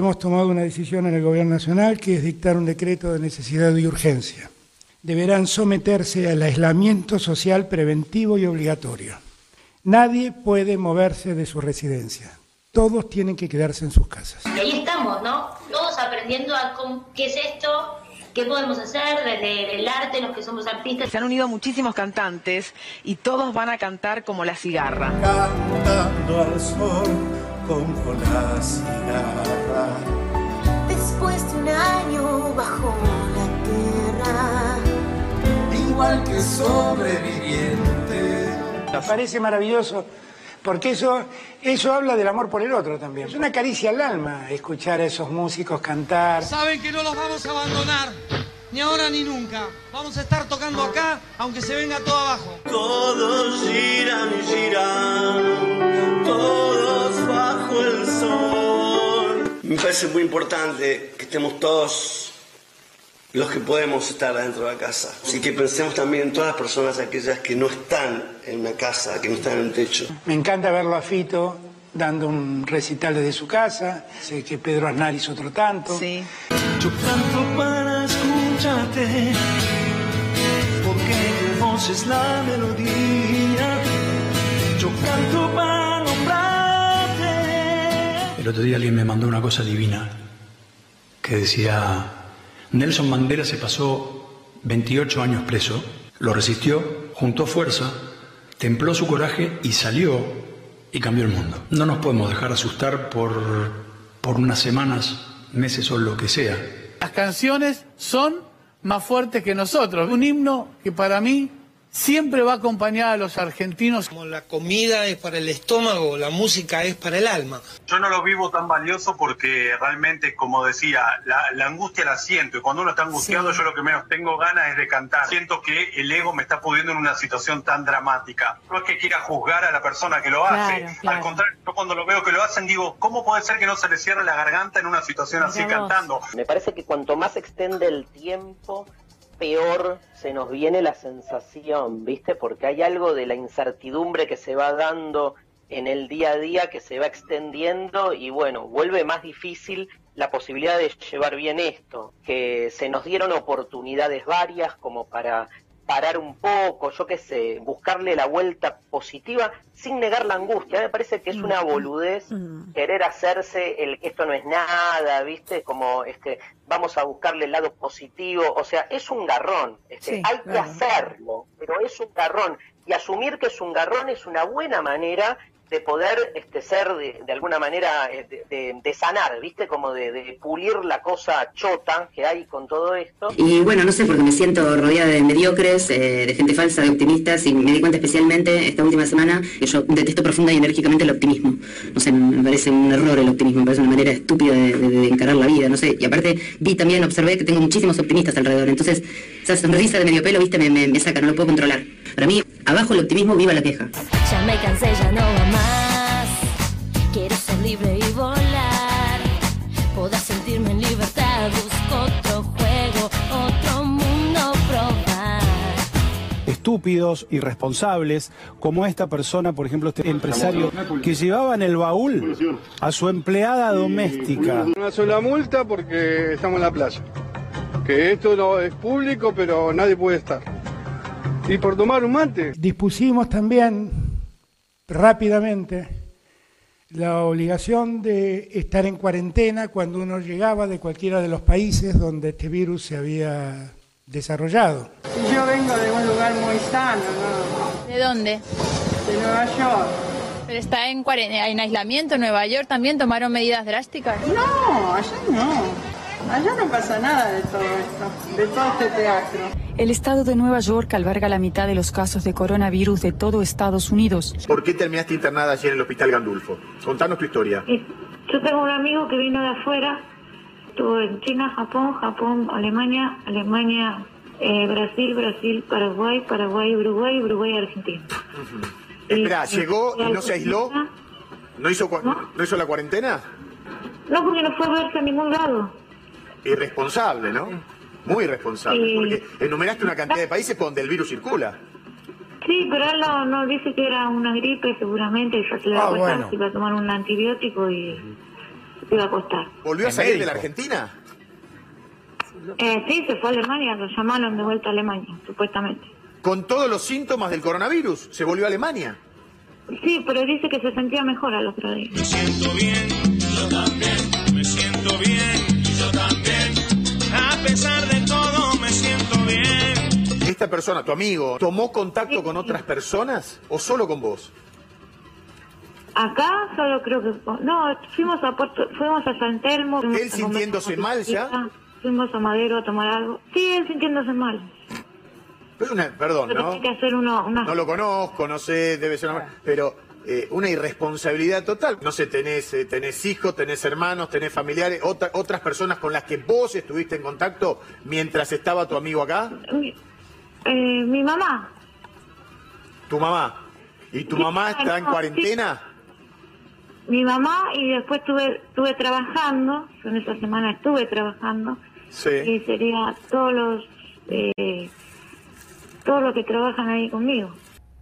hemos tomado una decisión en el Gobierno Nacional que es dictar un decreto de necesidad y urgencia. Deberán someterse al aislamiento social preventivo y obligatorio. Nadie puede moverse de su residencia. Todos tienen que quedarse en sus casas. Ahí estamos, ¿no? Todos aprendiendo a qué es esto, qué podemos hacer desde el arte, los que somos artistas. Se han unido muchísimos cantantes y todos van a cantar como la cigarra. Cantando al sol como la cigarra. Después de un año bajo la tierra. Igual que sobreviviente. Me parece maravilloso porque eso, eso habla del amor por el otro también. Es una caricia al alma escuchar a esos músicos cantar. Saben que no los vamos a abandonar, ni ahora ni nunca. Vamos a estar tocando acá, aunque se venga todo abajo. Todos giran y giran, todos sol. Me parece muy importante que estemos todos los que podemos estar adentro de la casa. Así que pensemos también en todas las personas aquellas que no están en una casa, que no están en un techo. Me encanta verlo a Fito dando un recital desde su casa. Sé que Pedro Aznar hizo otro tanto. Sí. Yo canto para escucharte, porque tu voz es la melodía. Yo canto para otro día alguien me mandó una cosa divina que decía, Nelson Mandela se pasó 28 años preso, lo resistió, juntó fuerza, templó su coraje y salió y cambió el mundo. No nos podemos dejar asustar por, por unas semanas, meses o lo que sea. Las canciones son más fuertes que nosotros. Un himno que para mí siempre va acompañada a los argentinos. Como la comida es para el estómago, la música es para el alma. Yo no lo vivo tan valioso porque realmente, como decía, la, la angustia la siento y cuando uno está angustiado Sí. yo lo que menos tengo ganas es de cantar. Siento que el ego me está pudiendo en una situación tan dramática. No es que quiera juzgar a la persona que lo hace, Claro, claro. al contrario, yo cuando lo veo que lo hacen digo, ¿cómo puede ser que no se le cierre la garganta en una situación así vos. cantando? Me parece que cuanto más se extiende el tiempo, peor se nos viene la sensación, ¿viste? Porque hay algo de la incertidumbre que se va dando en el día a día que se va extendiendo y bueno, vuelve más difícil la posibilidad de llevar bien esto, que se nos dieron oportunidades varias como para parar un poco, yo qué sé, buscarle la vuelta positiva sin negar la angustia. Me parece que es una boludez querer hacerse el que esto no es nada, ¿viste? Como este vamos a buscarle el lado positivo, o sea, es un garrón, este, Sí, hay que hacerlo, pero es un garrón. Y asumir que es un garrón es una buena manera de poder este, ser de, de alguna manera eh, de, de- de sanar, ¿viste? Como de, de pulir la cosa chota que hay con todo esto. Y bueno, no sé, porque me siento rodeada de mediocres, eh, de gente falsa, de optimistas, y me di cuenta especialmente esta última semana que yo detesto profunda y enérgicamente el optimismo. No sé, me parece un error el optimismo, me parece una manera estúpida de, de- de encarar la vida, no sé. Y aparte vi también, observé que tengo muchísimos optimistas alrededor, entonces esa sonrisa de medio pelo, viste, me, me, me saca, no lo puedo controlar. Para mí, abajo el optimismo, viva la queja. Ya me cansé, ya no va estúpidos, irresponsables, como esta persona, por ejemplo, este empresario que llevaba en el baúl a su empleada doméstica. Una sola multa porque estamos en la playa. Que esto no es público, pero nadie puede estar. Y por tomar un mate. Dispusimos también rápidamente la obligación de estar en cuarentena cuando uno llegaba de cualquiera de los países donde este virus se había desarrollado. Yo vengo de un lugar muy sano, ¿no? ¿De dónde? De Nueva York. Pero está en, en aislamiento en Nueva York también tomaron medidas drásticas. No, allá no. Allá no pasa nada de todo esto, de todo este teatro. El estado de Nueva York alberga la mitad de los casos de coronavirus de todo Estados Unidos. ¿Por qué terminaste internada ayer en el hospital Gandulfo? Contanos tu historia. Yo tengo un amigo que vino de afuera, estuvo en China, Japón, Japón, Alemania, Alemania, eh, Brasil, Brasil, Paraguay, Paraguay, Uruguay, Uruguay, Argentina. Espera, Y- ¿llegó y no se aisló? ¿No hizo, cua- ¿No hizo la cuarentena? No, porque no fue a verse a ningún lado. Irresponsable, ¿no? Muy irresponsable. Sí. Porque enumeraste una cantidad de países por donde el virus circula. Sí, pero él no, no dice que era una gripe seguramente, y ya se le da Ah, bueno. se iba a tomar un antibiótico y iba a costar. ¿Volvió a salir de la Argentina? Eh, sí, se fue a Alemania, lo llamaron de vuelta a Alemania, supuestamente. Con todos los síntomas del coronavirus, se volvió a Alemania. Sí, pero dice que se sentía mejor al otro día. Me siento bien, yo también. Me siento bien, yo también. A pesar de todo, me siento bien. ¿Esta persona, tu amigo, tomó contacto con otras personas o solo con vos? Acá solo creo que... No, fuimos a Puerto, fuimos a San Telmo. ¿Él sintiéndose mal ya? Fuimos a Madero a tomar algo. Sí, él sintiéndose mal. Pero una, perdón, Pero ¿no? tiene que hacer uno, una... No lo conozco, no sé, debe ser una... Pero eh, una irresponsabilidad total. No sé, tenés, eh, tenés hijos, tenés hermanos, tenés familiares, otra- otras personas con las que vos estuviste en contacto mientras estaba tu amigo acá, Mi, eh, mi mamá. tu mamá. ¿Y tu mamá está en sí. cuarentena? Mi mamá y después estuve, estuve trabajando, en esa semana estuve trabajando, Sí. y sería todos los, eh, todos los que trabajan ahí conmigo.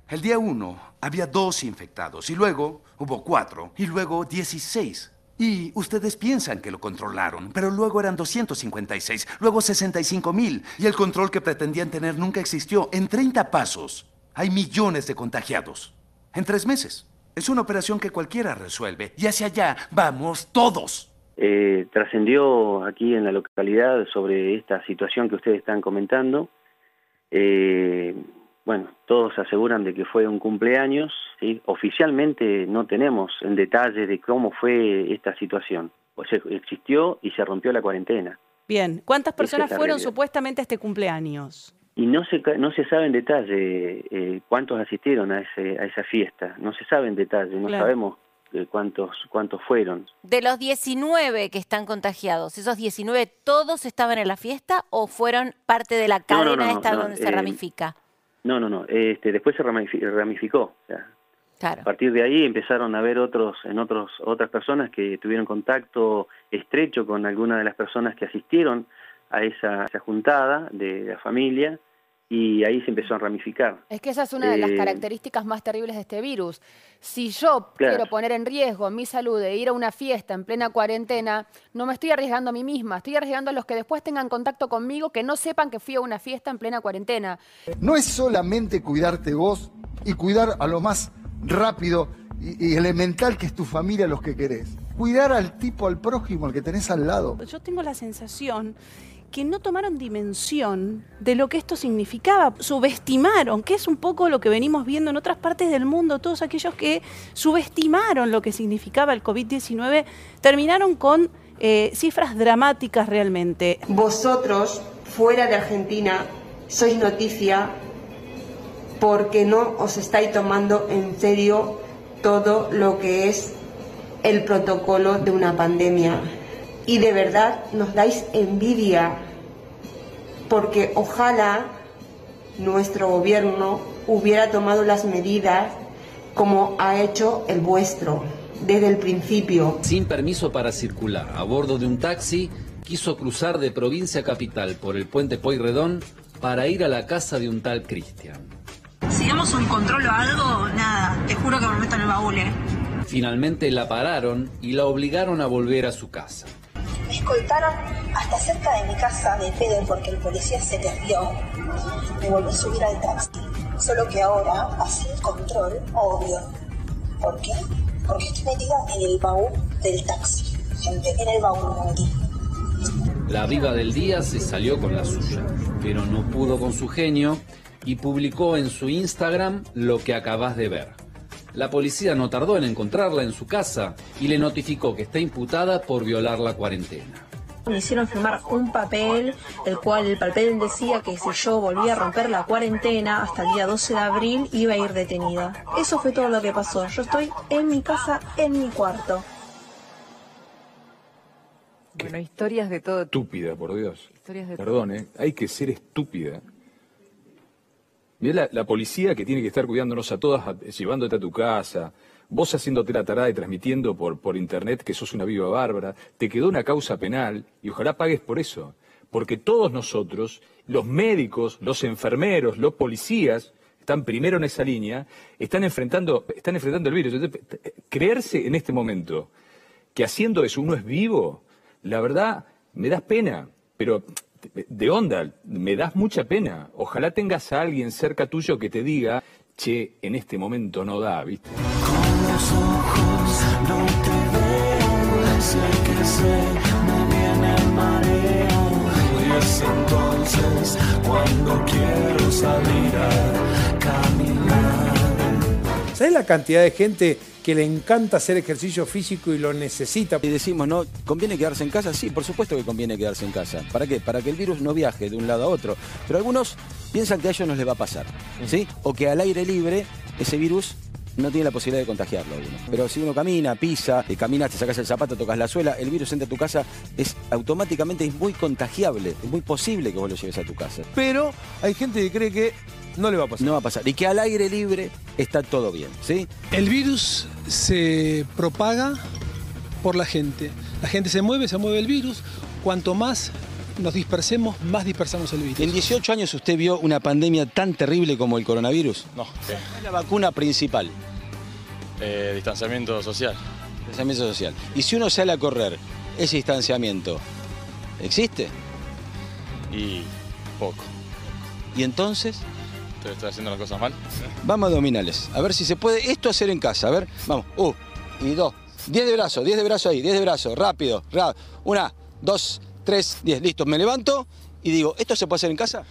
El día 1 había dos infectados y luego hubo cuatro y luego 16. Y ustedes piensan que lo controlaron, pero luego eran 256, luego 65 mil y el control que pretendían tener nunca existió. En 30 pasos hay millones de contagiados. En tres meses. Es una operación que cualquiera resuelve y hacia allá vamos todos. Eh, trascendió aquí en la localidad sobre esta situación que ustedes están comentando. Eh, bueno, todos aseguran de que fue un cumpleaños. ¿sí? Oficialmente no tenemos el detalle de cómo fue esta situación. O sea, existió y se rompió la cuarentena. Bien, ¿cuántas personas fueron realidad. supuestamente a este cumpleaños? Y no se, no se sabe en detalle eh, cuántos asistieron a, ese, a esa fiesta. No se sabe en detalle, no Claro. sabemos cuántos, cuántos fueron. De los 19 que están contagiados, ¿esos 19 todos estaban en la fiesta o fueron parte de la cadena no, no, esta donde se eh, ramifica? No, no, no. Este, después se ramifi- ramificó. o sea, Claro. A partir de ahí empezaron a haber otros, en otros, otras personas que tuvieron contacto estrecho con alguna de las personas que asistieron a esa, esa juntada de la familia y ahí se empezó a ramificar. Es que esa es una de las Eh, características más terribles de este virus. Si yo Claro. quiero poner en riesgo mi salud de ir a una fiesta en plena cuarentena, no me estoy arriesgando a mí misma, estoy arriesgando a los que después tengan contacto conmigo que no sepan que fui a una fiesta en plena cuarentena. No es solamente cuidarte vos y cuidar a lo más rápido y, y elemental que es tu familia, los que querés. Cuidar al tipo, al prójimo, al que tenés al lado. Yo tengo la sensación que no tomaron dimensión de lo que esto significaba, subestimaron, que es un poco lo que venimos viendo en otras partes del mundo, todos aquellos que subestimaron lo que significaba el COVID-19, terminaron con eh, cifras dramáticas realmente. Vosotros, fuera de Argentina, sois noticia porque no os estáis tomando en serio todo lo que es el protocolo de una pandemia. Y de verdad nos dais envidia porque ojalá nuestro gobierno hubiera tomado las medidas como ha hecho el vuestro desde el principio. Sin permiso para circular, a bordo de un taxi, quiso cruzar de provincia a capital por el puente Pueyrredón para ir a la casa de un tal Cristian. Si damos un control o algo, nada, te juro que me meto en el baúl, ¿eh? Finalmente la pararon y la obligaron a volver a su casa. Escoltaron hasta cerca de mi casa de pedo porque el policía se perdió. Me volví a subir al taxi. Solo que ahora, así el control, obvio. ¿Por qué? Porque estoy metida en el baúl del taxi. Gente, en el baúl me. La viva del día se salió con la suya, pero no pudo con su genio y publicó en su Instagram lo que acabas de ver. La policía no tardó en encontrarla en su casa y le notificó que está imputada por violar la cuarentena. Me hicieron firmar un papel, el cual el papel decía que si yo volvía a romper la cuarentena hasta el día 12 de abril iba a ir detenida. Eso fue todo lo que pasó. Yo estoy en mi casa, en mi cuarto. Bueno, historias de todo. Estúpida, por Dios. Historias de Perdón, ¿eh? hay que ser estúpida. Mirá la, policía que tiene que estar cuidándonos a todas, llevándote a tu casa, vos haciéndote la tarada y transmitiendo por, internet que sos una viva bárbara, te quedó una causa penal y ojalá pagues por eso. Porque todos nosotros, los médicos, los enfermeros, los policías, están primero en esa línea, están enfrentando, están enfrentando el virus. Entonces, creerse en este momento que haciendo eso uno es vivo, la verdad me das pena, pero de onda, me das mucha pena. Ojalá tengas a alguien cerca tuyo que te diga, che, en este momento no da, ¿viste? ¿Sabes la cantidad de gente que le encanta hacer ejercicio físico y lo necesita? Y decimos, ¿no? ¿Conviene quedarse en casa? Sí, por supuesto que conviene quedarse en casa. ¿Para qué? Para que el virus no viaje de un lado a otro. Pero algunos piensan que a ellos no les va a pasar, ¿sí? O que al aire libre ese virus no tiene la posibilidad de contagiarlo a uno. Pero si uno camina, pisa, y caminas, te sacas el zapato, tocas la suela, el virus entra a tu casa, es automáticamente es muy contagiable, es muy posible que vos lo lleves a tu casa. Pero hay gente que cree que no le va a pasar. No va a pasar. Y que al aire libre está todo bien, ¿sí? El virus se propaga por la gente. La gente se mueve, se mueve el virus. Cuanto más nos dispersemos, más dispersamos el virus. ¿En 18 años usted vio una pandemia tan terrible como el coronavirus? No. ¿Cuál es la vacuna principal? Eh, distanciamiento social. Distanciamiento social. Y si uno sale a correr, ese distanciamiento, ¿existe? Y poco. ¿Y entonces? Estoy, estoy haciendo las cosas mal. Vamos a abdominales. A ver si se puede esto hacer en casa. A ver, vamos. Uh, y dos. Diez de brazo, diez de brazo ahí, diez de brazo. Rápido, rápido. Una, dos, tres, diez. Listo, me levanto y digo, ¿esto se puede hacer en casa?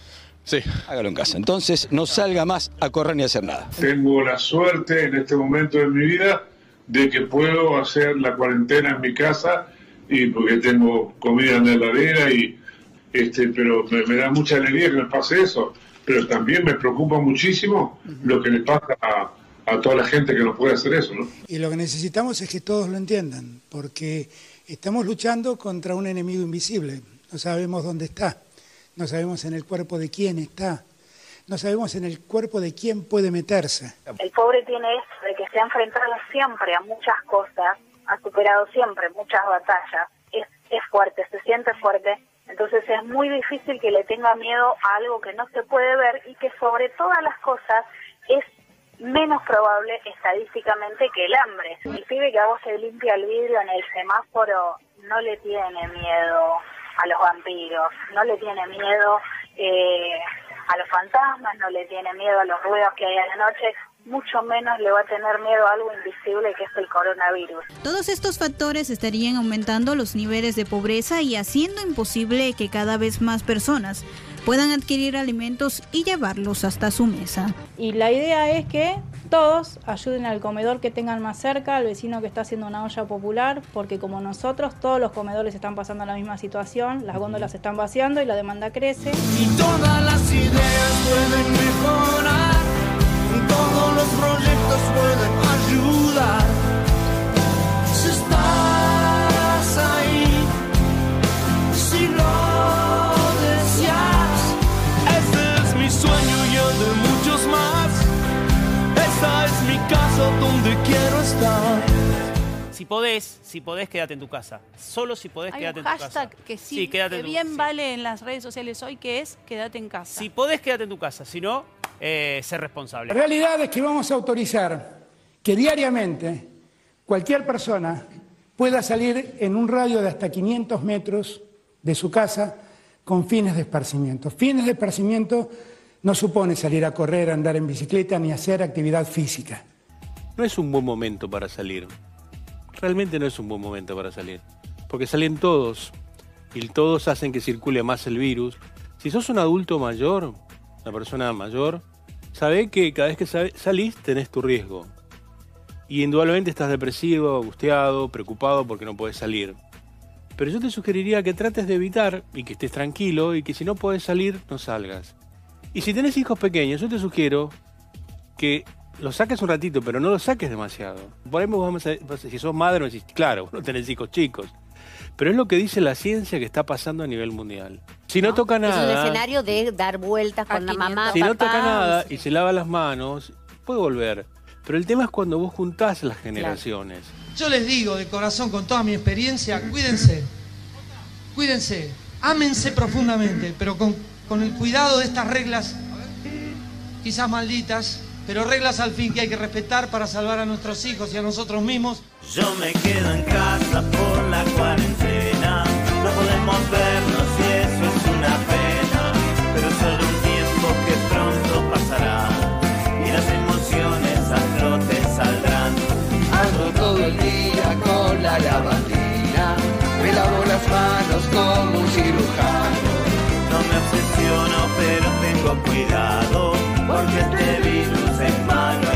Sí. Hágalo en casa. Entonces no salga más a correr ni a hacer nada. Tengo la suerte en este momento de mi vida de que puedo hacer la cuarentena en mi casa y porque tengo comida en la heladera y este, pero me, me da mucha alegría que me pase eso. Pero también me preocupa muchísimo lo que le pasa a, a toda la gente que no puede hacer eso, ¿no? Y lo que necesitamos es que todos lo entiendan, porque estamos luchando contra un enemigo invisible. No sabemos dónde está, no sabemos en el cuerpo de quién está, no sabemos en el cuerpo de quién puede meterse. El pobre tiene esto de que se ha enfrentado siempre a muchas cosas, ha superado siempre muchas batallas, es, es fuerte, se siente fuerte, entonces es muy difícil que le tenga miedo a algo que no se puede ver y que sobre todas las cosas es menos probable estadísticamente que el hambre. El pibe que a vos se limpia el vidrio en el semáforo no le tiene miedo a los vampiros, no le tiene miedo eh, a los fantasmas, no le tiene miedo a los ruidos que hay a la noche, mucho menos le va a tener miedo a algo invisible que es el coronavirus. Todos estos factores estarían aumentando los niveles de pobreza y haciendo imposible que cada vez más personas puedan adquirir alimentos y llevarlos hasta su mesa. Y la idea es que todos ayuden al comedor que tengan más cerca, al vecino que está haciendo una olla popular, porque como nosotros, todos los comedores están pasando la misma situación, las góndolas están vaciando y la demanda crece. Y todas las ideas pueden mejorar, todos los proyectos pueden ayudar. Si estás ahí, si lo deseas, este es mi sueño y el de muchos más. Esta es mi casa donde quiero estar. Si podés, si podés, quédate en tu casa. Solo si podés, Hay quédate un en tu casa. hashtag que sí, Sí, quédate que en tu- bien vale en las redes sociales hoy, que es quédate en casa. Si podés, quédate en tu casa. Si no, eh, ser responsable. La realidad es que vamos a autorizar que diariamente cualquier persona pueda salir en un radio de hasta 500 metros de su casa con fines de esparcimiento. Fines de esparcimiento no supone salir a correr, andar en bicicleta ni hacer actividad física. No es un buen momento para salir. Realmente no es un buen momento para salir. Porque salen todos. Y todos hacen que circule más el virus. Si sos un adulto mayor, una persona mayor, sabe que cada vez que sa- salís tenés tu riesgo. Y indudablemente estás depresivo, angustiado, preocupado porque no puedes salir. Pero yo te sugeriría que trates de evitar y que estés tranquilo y que si no puedes salir, no salgas. Y si tenés hijos pequeños, yo te sugiero que los saques un ratito, pero no los saques demasiado. Por ahí si sos madre, me decís, claro, no tenés hijos chicos. Pero es lo que dice la ciencia que está pasando a nivel mundial. Si no, toca Es un nada, escenario de dar vueltas con la mamá, si no toca nada y se lava las manos, puede volver. Pero el tema es cuando vos juntás las generaciones. Yo les digo de corazón, con toda mi experiencia, cuídense. Cuídense. Ámense profundamente, pero con, con el cuidado de estas reglas, quizás malditas, pero reglas al fin que hay que respetar para salvar a nuestros hijos y a nosotros mismos. Yo me quedo en casa por la cuarentena. No podemos vernos y eso es una pena. Pero solo un tiempo que pronto pasará. Y las emociones a flote saldrán. Ando todo el día con la lavandina. Me lavo las manos como un cirujano. No me obsesiono, pero tengo cuidado. Porque este virus es malo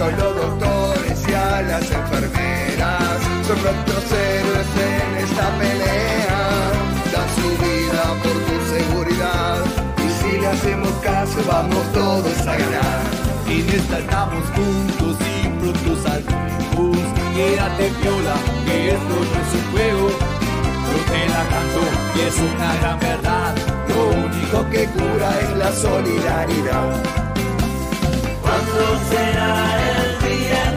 A los doctores y a las enfermeras. Son nuestros héroes en esta pelea. Dan su vida por tu seguridad. Y si le hacemos caso, vamos todos a ganar. En esta estamos juntos y pronto saldremos. Quédate viola, que esto no es un juego. Yo te la canto y es una gran verdad. Lo único que cura es la solidaridad. ¿Cuándo será el día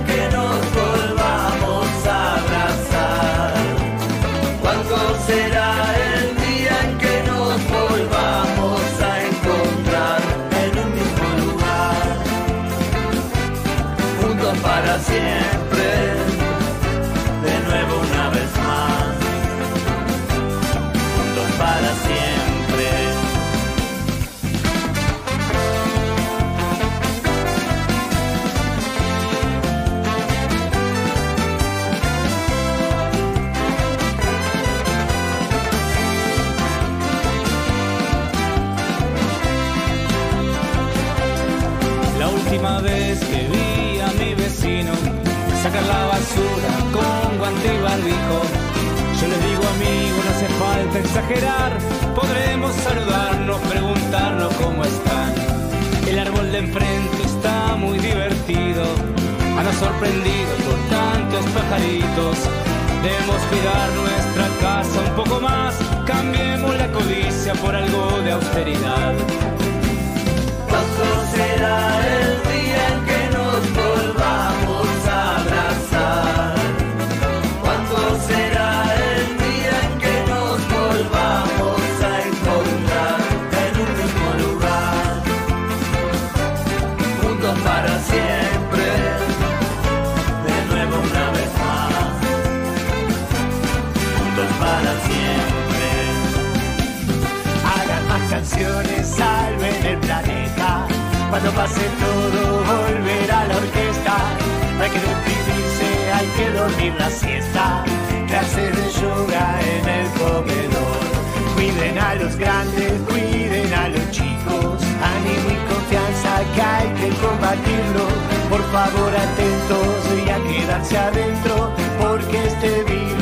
vez que vi a mi vecino sacar la basura con guante y barbijo. Yo les digo amigo, no hace falta exagerar, podremos saludarnos, preguntarnos cómo están. El árbol de enfrente está muy divertido, anda sorprendido por tantos pajaritos. Debemos cuidar nuestra casa un poco más, cambiemos la codicia por algo de austeridad. ¿Cuándo será el día en pase todo, volverá la orquesta. Hay que deprimirse, hay que dormir la siesta. Clases de yoga en el comedor. Cuiden a los grandes, cuiden a los chicos. Ánimo y confianza que hay que combatirlo. Por favor, atentos y a quedarse adentro, porque este virus